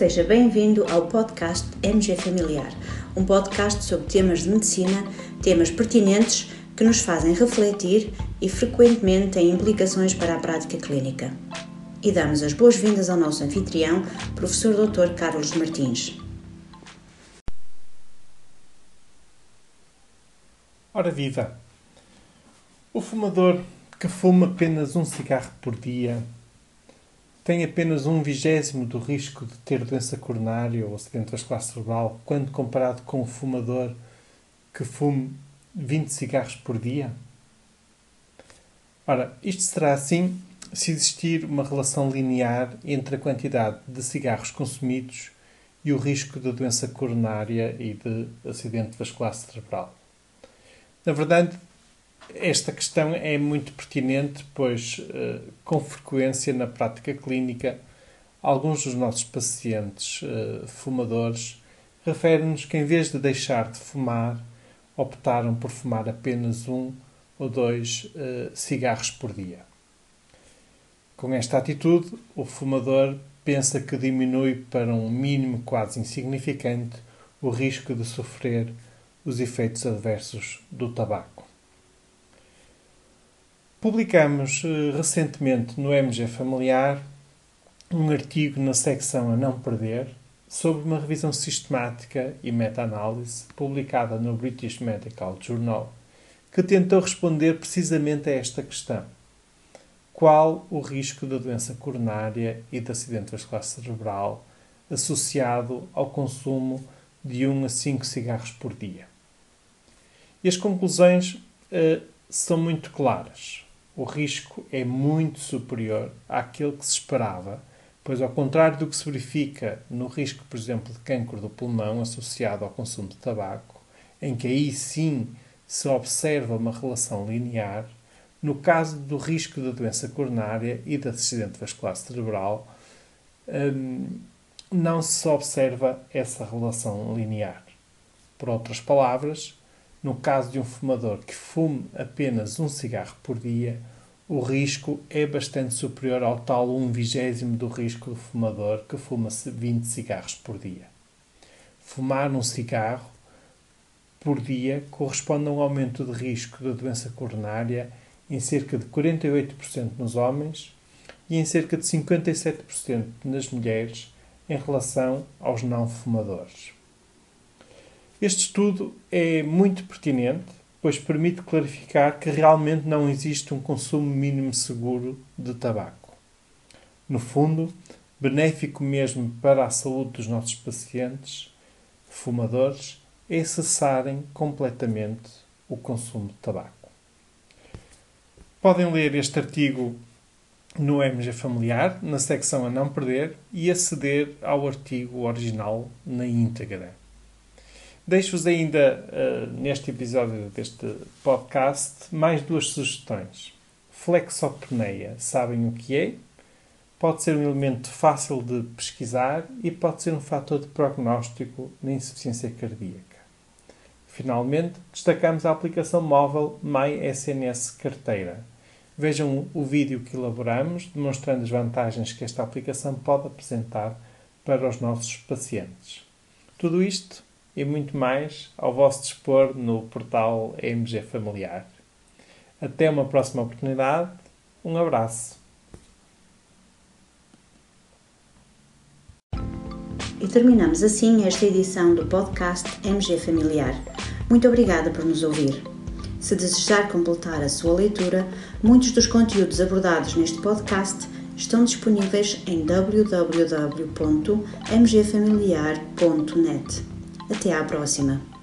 Seja bem-vindo ao podcast MG Familiar, um podcast sobre temas de medicina, temas pertinentes que nos fazem refletir e frequentemente têm implicações para a prática clínica. E damos as boas-vindas ao nosso anfitrião, professor Dr. Carlos Martins. Ora viva! O fumador que fuma apenas um cigarro por dia tem apenas um vigésimo do risco de ter doença coronária ou acidente vascular cerebral quando comparado com o fumador que fume 20 cigarros por dia? Ora, isto será assim se existir uma relação linear entre a quantidade de cigarros consumidos e o risco de doença coronária e de acidente vascular cerebral. Na verdade, esta questão é muito pertinente, pois, eh, com frequência na prática clínica, alguns dos nossos pacientes eh, fumadores referem-nos que, em vez de deixar de fumar, optaram por fumar apenas um ou dois eh, cigarros por dia. Com esta atitude, o fumador pensa que diminui para um mínimo quase insignificante o risco de sofrer os efeitos adversos do tabaco. Publicamos uh, recentemente no MG Familiar um artigo na secção A Não Perder sobre uma revisão sistemática e meta-análise publicada no British Medical Journal que tentou responder precisamente a esta questão. Qual o risco da doença coronária e de acidente vascular cerebral associado ao consumo de 1 a 5 cigarros por dia? E as conclusões uh, são muito claras o risco é muito superior àquele que se esperava, pois, ao contrário do que se verifica no risco, por exemplo, de cancro do pulmão associado ao consumo de tabaco, em que aí sim se observa uma relação linear, no caso do risco da doença coronária e de acidente vascular cerebral, hum, não se observa essa relação linear. Por outras palavras, no caso de um fumador que fume apenas um cigarro por dia, o risco é bastante superior ao tal um vigésimo do risco do fumador que fuma 20 cigarros por dia. Fumar um cigarro por dia corresponde a um aumento de risco da doença coronária em cerca de 48% nos homens e em cerca de 57% nas mulheres em relação aos não fumadores. Este estudo é muito pertinente, pois permite clarificar que realmente não existe um consumo mínimo seguro de tabaco. No fundo, benéfico mesmo para a saúde dos nossos pacientes, fumadores, é cessarem completamente o consumo de tabaco. Podem ler este artigo no MG Familiar, na secção a não perder, e aceder ao artigo original na íntegra. Deixo-vos ainda, uh, neste episódio deste podcast, mais duas sugestões. Flexopneia, sabem o que é? Pode ser um elemento fácil de pesquisar e pode ser um fator de prognóstico na insuficiência cardíaca. Finalmente, destacamos a aplicação móvel MySNS Carteira. Vejam o vídeo que elaboramos demonstrando as vantagens que esta aplicação pode apresentar para os nossos pacientes. Tudo isto e muito mais ao vosso dispor no portal MG Familiar. Até uma próxima oportunidade. Um abraço. E terminamos assim esta edição do podcast MG Familiar. Muito obrigada por nos ouvir. Se desejar completar a sua leitura, muitos dos conteúdos abordados neste podcast estão disponíveis em www.mgfamiliar.net. Até à próxima!